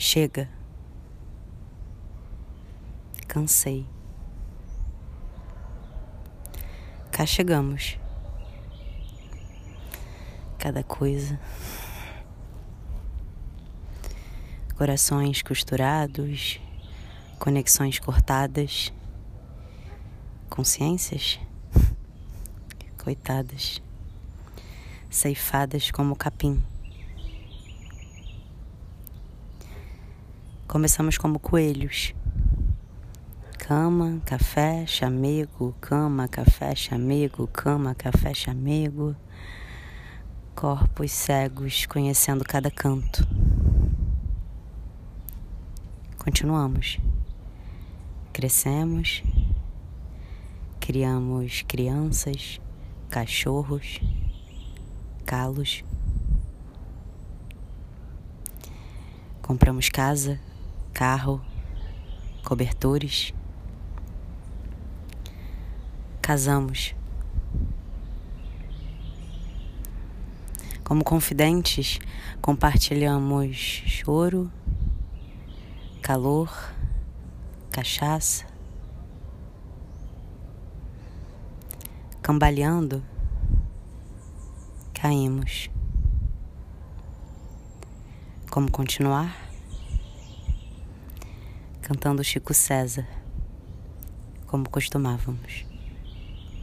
Chega. Cansei. Cá chegamos. Cada coisa. Corações costurados, conexões cortadas, consciências coitadas, ceifadas como capim. Começamos como coelhos. Cama, café, chamego, cama, café, chamego, cama, café, chamego. Corpos cegos conhecendo cada canto. Continuamos. Crescemos. Criamos crianças, cachorros, calos. Compramos casa, carro, cobertores. Casamos. Como confidentes, compartilhamos choro, calor, cachaça. Cambaleando, caímos. Como continuar? Cantando Chico César, como costumávamos.